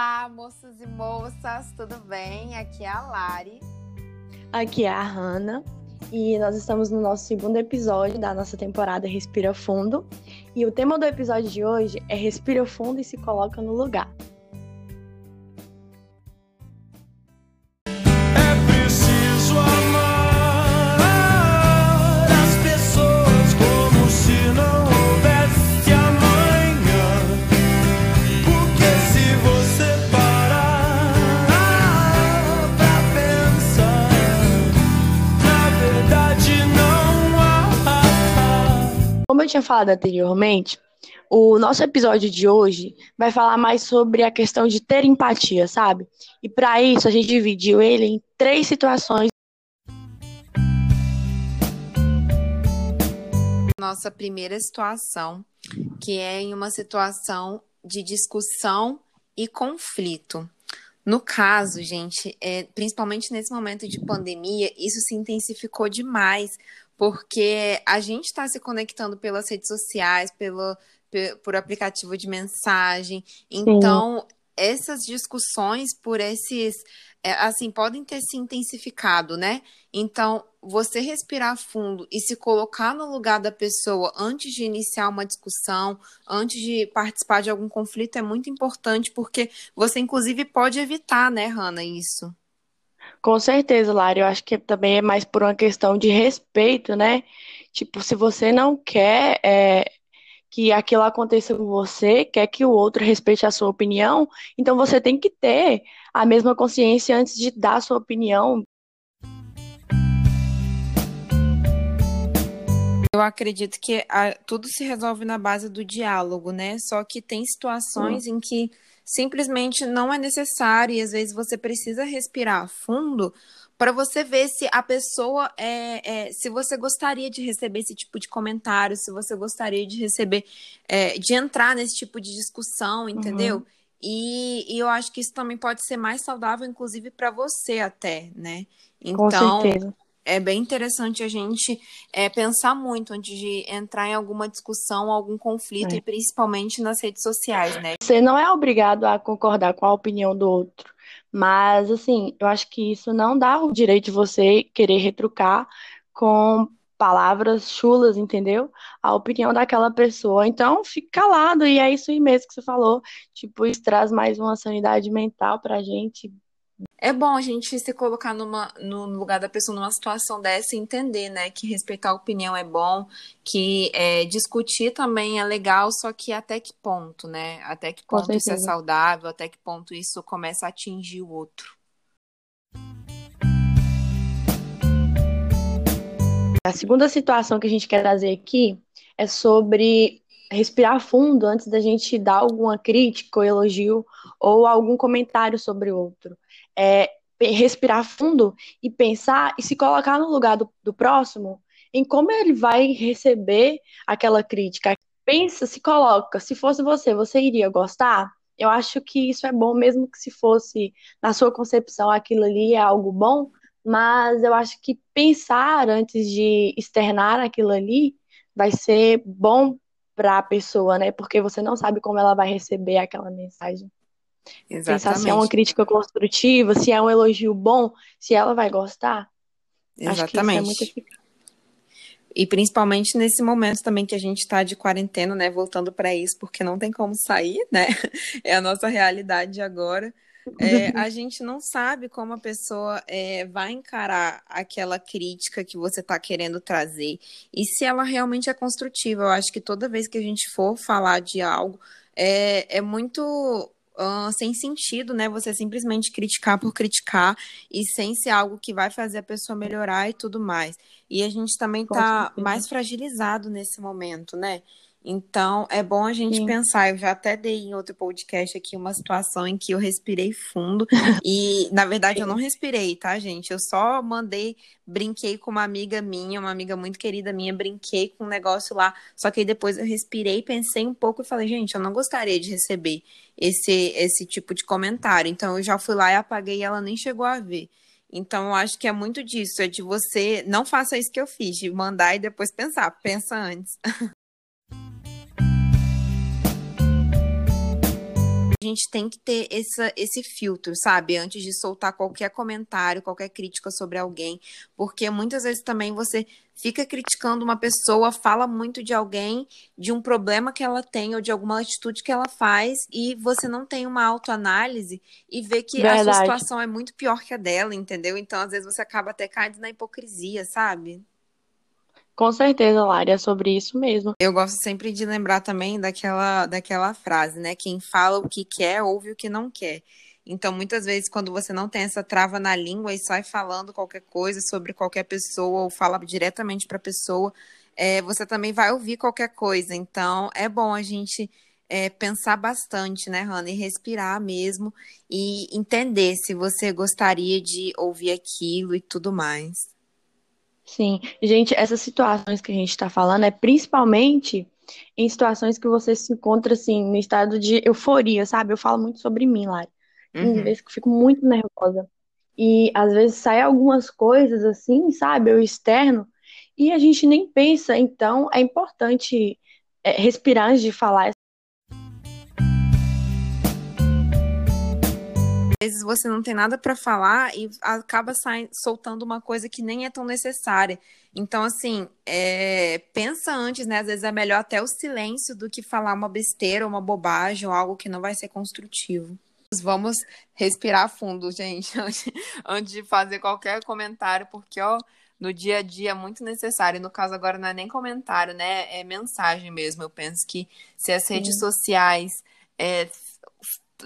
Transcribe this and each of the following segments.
Olá, moços e moças, tudo bem? Aqui é a Lari. Aqui é a Hanna. E nós estamos no nosso segundo episódio da nossa temporada Respira Fundo. E o tema do episódio de hoje é Respira Fundo e se coloca no lugar. Tinha falado anteriormente, o nosso episódio de hoje vai falar mais sobre a questão de ter empatia, sabe? E para isso a gente dividiu ele em três situações. Nossa primeira situação, que é em uma situação de discussão e conflito. No caso, gente, é, principalmente nesse momento de pandemia, isso se intensificou demais, porque a gente está se conectando pelas redes sociais, pelo, por aplicativo de mensagem. Então, Sim. essas discussões por esses, é, assim, podem ter se intensificado, né? Então, você respirar fundo e se colocar no lugar da pessoa antes de iniciar uma discussão, antes de participar de algum conflito é muito importante, porque você, inclusive, pode evitar, né, Hanna, isso. Com certeza, Lara. Eu acho que também é mais por uma questão de respeito, né? Tipo, se você não quer é, que aquilo aconteça com você, quer que o outro respeite a sua opinião, então você tem que ter a mesma consciência antes de dar a sua opinião. Eu acredito que a, tudo se resolve na base do diálogo, né? Só que tem situações hum. em que simplesmente não é necessário e às vezes você precisa respirar fundo para você ver se a pessoa é, é, se você gostaria de receber esse tipo de comentário, se você gostaria de receber, é, de entrar nesse tipo de discussão, entendeu? Uhum. E, e, eu acho que isso também pode ser mais saudável, inclusive para você até, né? Então, Com certeza é bem interessante a gente é, pensar muito antes de entrar em alguma discussão, algum conflito, é. e principalmente nas redes sociais, né? Você não é obrigado a concordar com a opinião do outro, mas, assim, eu acho que isso não dá o direito de você querer retrucar com palavras chulas, entendeu? A opinião daquela pessoa. Então, fique calado, e é isso aí mesmo que você falou. Tipo, isso traz mais uma sanidade mental pra gente, é bom a gente se colocar numa, no lugar da pessoa numa situação dessa e entender, né, que respeitar a opinião é bom, que é, discutir também é legal, só que até que ponto, né? Até que ponto isso é saudável, até que ponto isso começa a atingir o outro. A segunda situação que a gente quer trazer aqui é sobre respirar fundo antes da gente dar alguma crítica ou elogio ou algum comentário sobre o outro é, respirar fundo e pensar e se colocar no lugar do, do próximo em como ele vai receber aquela crítica. Pensa, se coloca, se fosse você, você iria gostar? Eu acho que isso é bom, mesmo que se fosse, na sua concepção, aquilo ali é algo bom, mas eu acho que pensar antes de externar aquilo ali vai ser bom para a pessoa, né? Porque você não sabe como ela vai receber aquela mensagem. Exatamente. Pensar se é uma crítica construtiva, se é um elogio bom, se ela vai gostar. Exatamente. É muito eficaz. E principalmente nesse momento também que a gente está de quarentena, né? Voltando para isso, porque não tem como sair, né? É a nossa realidade agora. É, a gente não sabe como a pessoa é, vai encarar aquela crítica que você está querendo trazer e se ela realmente é construtiva. Eu acho que toda vez que a gente for falar de algo, é, é muito uh, sem sentido, né? Você simplesmente criticar por criticar e sem ser algo que vai fazer a pessoa melhorar e tudo mais. E a gente também está mais fragilizado nesse momento, né? Então, é bom a gente Sim. pensar. Eu já até dei em outro podcast aqui uma situação em que eu respirei fundo. e, na verdade, eu não respirei, tá, gente? Eu só mandei, brinquei com uma amiga minha, uma amiga muito querida minha, brinquei com um negócio lá. Só que aí depois eu respirei, pensei um pouco e falei, gente, eu não gostaria de receber esse, esse tipo de comentário. Então, eu já fui lá e apaguei e ela nem chegou a ver. Então, eu acho que é muito disso, é de você não faça isso que eu fiz, de mandar e depois pensar, pensa antes. a gente tem que ter essa, esse filtro, sabe? Antes de soltar qualquer comentário, qualquer crítica sobre alguém. Porque muitas vezes também você fica criticando uma pessoa, fala muito de alguém, de um problema que ela tem ou de alguma atitude que ela faz, e você não tem uma autoanálise e vê que Verdade. a sua situação é muito pior que a dela, entendeu? Então, às vezes, você acaba até caindo na hipocrisia, sabe? Com certeza, Lari, é sobre isso mesmo. Eu gosto sempre de lembrar também daquela, daquela frase, né? Quem fala o que quer, ouve o que não quer. Então, muitas vezes, quando você não tem essa trava na língua e sai falando qualquer coisa sobre qualquer pessoa ou fala diretamente para a pessoa, é, você também vai ouvir qualquer coisa. Então, é bom a gente é, pensar bastante, né, Hannah, e respirar mesmo e entender se você gostaria de ouvir aquilo e tudo mais. Sim, gente, essas situações que a gente está falando é principalmente em situações que você se encontra assim no estado de euforia, sabe? Eu falo muito sobre mim, Lari. Tem uhum. vezes que eu fico muito nervosa. E às vezes sai algumas coisas assim, sabe? Eu externo, e a gente nem pensa. Então é importante é, respirar antes de falar vezes você não tem nada para falar e acaba saindo, soltando uma coisa que nem é tão necessária. Então, assim, é, pensa antes, né? Às vezes é melhor até o silêncio do que falar uma besteira, uma bobagem ou algo que não vai ser construtivo. Vamos respirar fundo, gente, antes, de fazer qualquer comentário, porque, ó, no dia a dia é muito necessário. No caso, agora não é nem comentário, né? É mensagem mesmo. Eu penso que se as redes sociais é,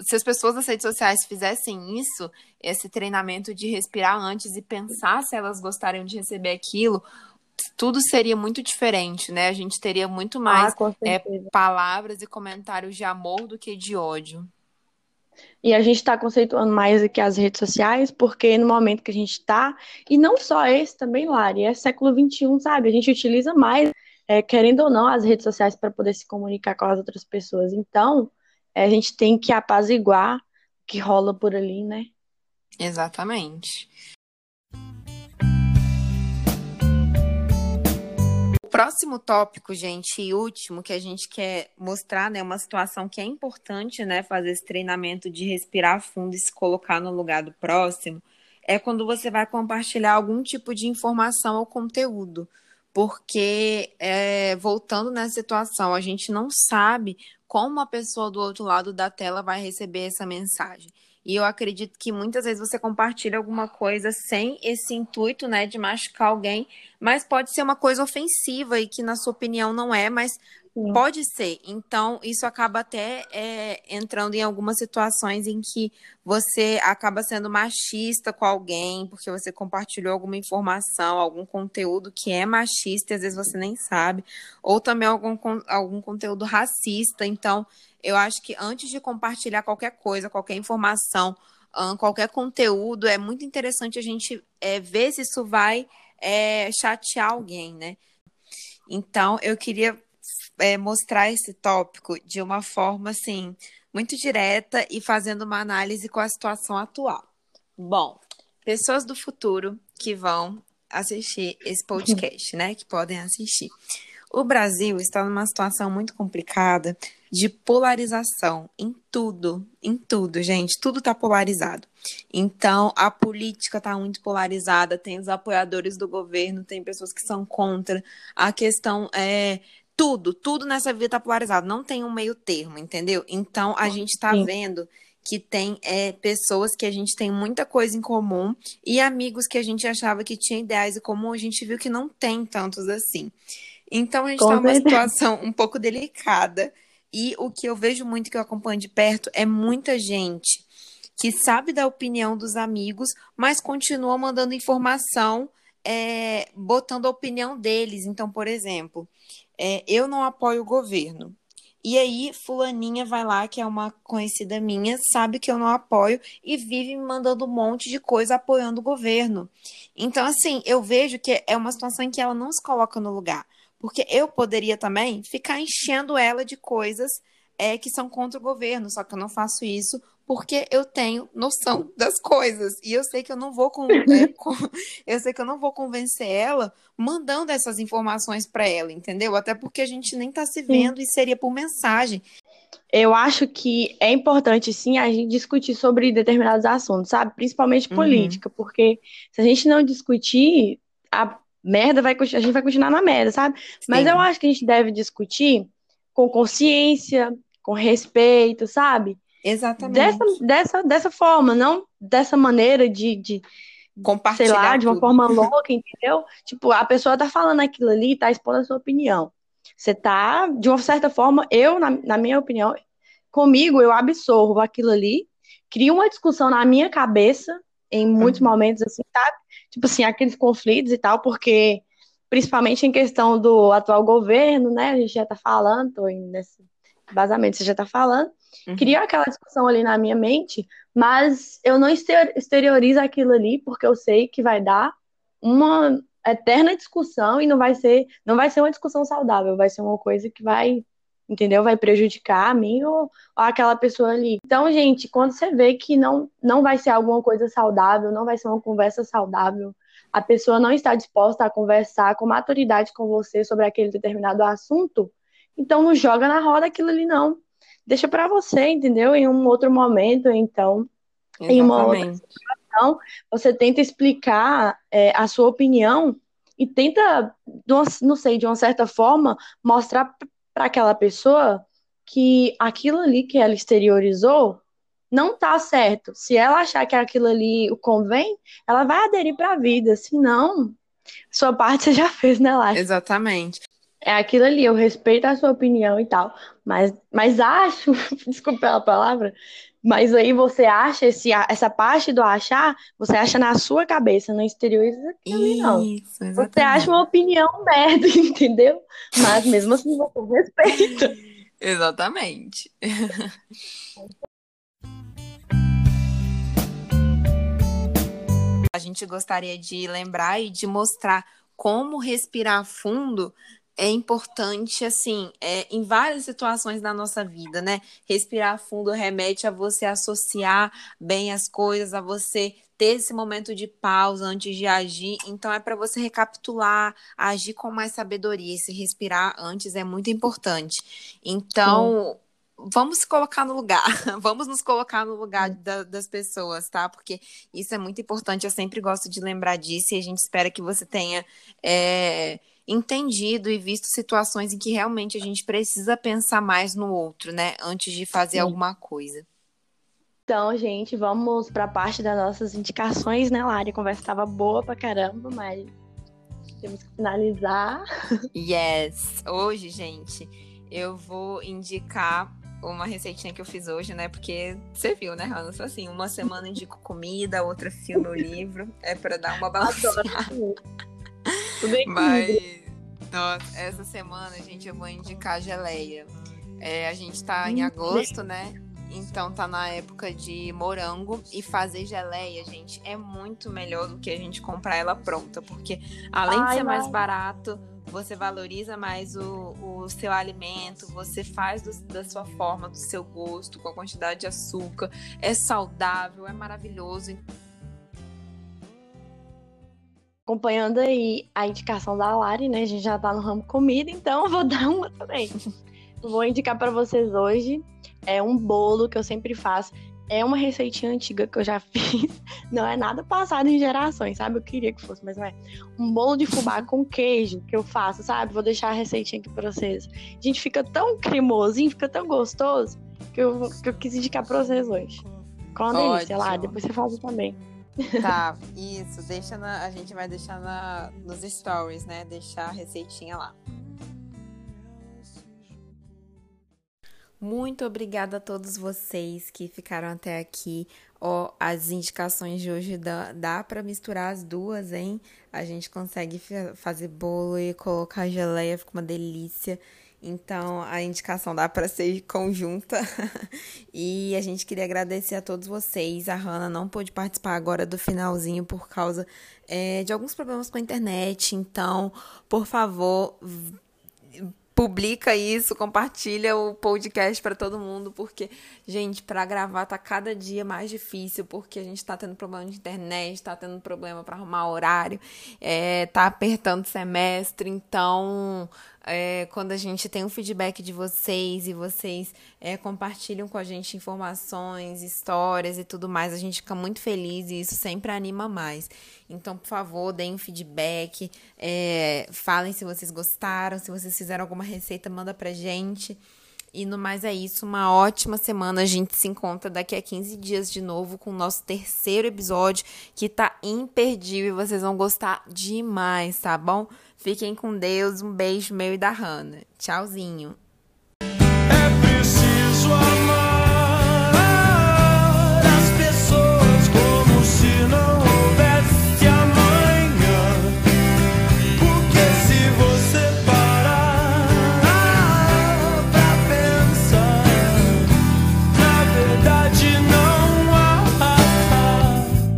se as pessoas das redes sociais fizessem isso, esse treinamento de respirar antes e pensar se elas gostariam de receber aquilo, tudo seria muito diferente, né? A gente teria muito mais ah, é, palavras e comentários de amor do que de ódio. E a gente está conceituando mais aqui as redes sociais, porque no momento que a gente está, e não só esse também, Lari, é século XXI, sabe? A gente utiliza mais, é, querendo ou não, as redes sociais para poder se comunicar com as outras pessoas. Então, a gente tem que apaziguar o que rola por ali, né? Exatamente. O próximo tópico, gente, e último, que a gente quer mostrar, né, uma situação que é importante, né, fazer esse treinamento de respirar fundo e se colocar no lugar do próximo, é quando você vai compartilhar algum tipo de informação ou conteúdo. Porque, é, voltando nessa situação, a gente não sabe como a pessoa do outro lado da tela vai receber essa mensagem. E eu acredito que muitas vezes você compartilha alguma coisa sem esse intuito, né, de machucar alguém, mas pode ser uma coisa ofensiva e que na sua opinião não é, mas Sim. Pode ser. Então, isso acaba até é, entrando em algumas situações em que você acaba sendo machista com alguém, porque você compartilhou alguma informação, algum conteúdo que é machista e às vezes você nem sabe, ou também algum, algum conteúdo racista. Então, eu acho que antes de compartilhar qualquer coisa, qualquer informação, qualquer conteúdo, é muito interessante a gente é, ver se isso vai é, chatear alguém, né? Então, eu queria é, mostrar esse tópico de uma forma assim muito direta e fazendo uma análise com a situação atual. Bom, pessoas do futuro que vão assistir esse podcast, né? Que podem assistir. O Brasil está numa situação muito complicada de polarização em tudo, em tudo, gente, tudo está polarizado. Então, a política está muito polarizada, tem os apoiadores do governo, tem pessoas que são contra. A questão é tudo, tudo nessa vida tá polarizado, não tem um meio termo, entendeu? Então a gente está vendo que tem é, pessoas que a gente tem muita coisa em comum e amigos que a gente achava que tinha ideais em comum, a gente viu que não tem tantos assim. Então a gente está numa situação um pouco delicada. E o que eu vejo muito que eu acompanho de perto é muita gente que sabe da opinião dos amigos, mas continua mandando informação, é, botando a opinião deles. Então, por exemplo, é, eu não apoio o governo. E aí, fulaninha vai lá, que é uma conhecida minha, sabe que eu não apoio e vive me mandando um monte de coisa apoiando o governo. Então, assim, eu vejo que é uma situação em que ela não se coloca no lugar. Porque eu poderia também ficar enchendo ela de coisas é, que são contra o governo, só que eu não faço isso porque eu tenho noção das coisas e eu sei que eu não vou é, com, eu sei que eu não vou convencer ela mandando essas informações para ela, entendeu? Até porque a gente nem está se vendo Sim. e seria por mensagem. eu acho que é importante, sim, a gente discutir sobre determinados assuntos, sabe? Principalmente uhum. política, porque se a gente não discutir, a merda vai a gente vai continuar na merda, sabe? Sim. Mas eu acho que a gente deve discutir com consciência, com respeito, sabe? Exatamente. Dessa, dessa, dessa forma, não dessa maneira de, de compartilhar. Sei lá, de uma forma louca, entendeu? Tipo, a pessoa tá falando aquilo ali, tá expondo a sua opinião. Você tá, de uma certa forma, eu, na, na minha opinião, comigo, eu absorvo aquilo ali, crio uma discussão na minha cabeça, em muitos uhum. momentos, assim, sabe? Tipo assim, aqueles conflitos e tal, porque, principalmente em questão do atual governo, né? A gente já tá falando, tô nesse vazamento, você já tá falando. Uhum. Cria aquela discussão ali na minha mente, mas eu não exteriorizo aquilo ali, porque eu sei que vai dar uma eterna discussão e não vai ser, não vai ser uma discussão saudável, vai ser uma coisa que vai, entendeu? Vai prejudicar a mim ou, ou aquela pessoa ali. Então, gente, quando você vê que não, não vai ser alguma coisa saudável, não vai ser uma conversa saudável, a pessoa não está disposta a conversar com maturidade com você sobre aquele determinado assunto, então não joga na roda aquilo ali, não. Deixa para você, entendeu? Em um outro momento, então, Exatamente. em uma outra situação, você tenta explicar é, a sua opinião e tenta, não sei, de uma certa forma, mostrar para aquela pessoa que aquilo ali que ela exteriorizou não tá certo. Se ela achar que aquilo ali o convém, ela vai aderir para a vida. Se não, sua parte você já fez, né, Lázaro? Exatamente é aquilo ali, eu respeito a sua opinião e tal, mas, mas acho, desculpa pela palavra, mas aí você acha esse, essa parte do achar, você acha na sua cabeça, no exterioriza aquilo não. Você acha uma opinião merda, entendeu? Mas mesmo assim você respeita. Exatamente. A gente gostaria de lembrar e de mostrar como respirar fundo é importante, assim, é, em várias situações da nossa vida, né? Respirar fundo remete a você associar bem as coisas, a você ter esse momento de pausa antes de agir. Então, é para você recapitular, agir com mais sabedoria. Esse respirar antes é muito importante. Então. Vamos se colocar no lugar, vamos nos colocar no lugar da, das pessoas, tá? Porque isso é muito importante, eu sempre gosto de lembrar disso e a gente espera que você tenha é, entendido e visto situações em que realmente a gente precisa pensar mais no outro, né? Antes de fazer Sim. alguma coisa. Então, gente, vamos para a parte das nossas indicações, né, Lari? A conversa estava boa pra caramba, mas temos que finalizar. Yes! Hoje, gente, eu vou indicar uma receitinha que eu fiz hoje, né? Porque você viu, né, Hanna? Assim, uma semana indico comida, outra filme ou livro. É para dar uma balanceada. Tudo Mas, nossa, essa semana, gente, eu vou indicar geleia. É, a gente tá em hum, agosto, né? Então tá na época de morango e fazer geleia, gente, é muito melhor do que a gente comprar ela pronta, porque além Ai, de ser não. mais barato, você valoriza mais o, o seu alimento, você faz do, da sua forma, do seu gosto, com a quantidade de açúcar, é saudável, é maravilhoso acompanhando aí a indicação da Lari, né? A gente já tá no ramo comida, então eu vou dar uma também. vou indicar para vocês hoje é um bolo que eu sempre faço. É uma receitinha antiga que eu já fiz. Não é nada passado em gerações, sabe? Eu queria que fosse, mas não é. Um bolo de fubá com queijo que eu faço, sabe? Vou deixar a receitinha aqui pra vocês. A gente fica tão cremosinho, fica tão gostoso que eu, que eu quis indicar pra vocês hoje. Com uma delícia lá, depois você faz também. Tá, isso. Deixa na, a gente vai deixar na, nos stories, né? Deixar a receitinha lá. Muito obrigada a todos vocês que ficaram até aqui. Ó, as indicações de hoje dá, dá para misturar as duas, hein? A gente consegue fazer bolo e colocar geleia, fica uma delícia. Então, a indicação dá para ser conjunta. e a gente queria agradecer a todos vocês. A Hanna não pôde participar agora do finalzinho por causa é, de alguns problemas com a internet. Então, por favor, publica isso, compartilha o podcast para todo mundo, porque, gente, para gravar tá cada dia mais difícil, porque a gente tá tendo problema de internet, tá tendo problema para arrumar horário, é, tá apertando semestre, então é, quando a gente tem um feedback de vocês e vocês é, compartilham com a gente informações, histórias e tudo mais, a gente fica muito feliz e isso sempre anima mais. Então, por favor, deem um feedback, é, falem se vocês gostaram, se vocês fizeram alguma receita, manda pra gente. E no mais é isso, uma ótima semana. A gente se encontra daqui a 15 dias de novo com o nosso terceiro episódio, que tá imperdível. Vocês vão gostar demais, tá bom? Fiquem com Deus. Um beijo meu e da Hannah. Tchauzinho.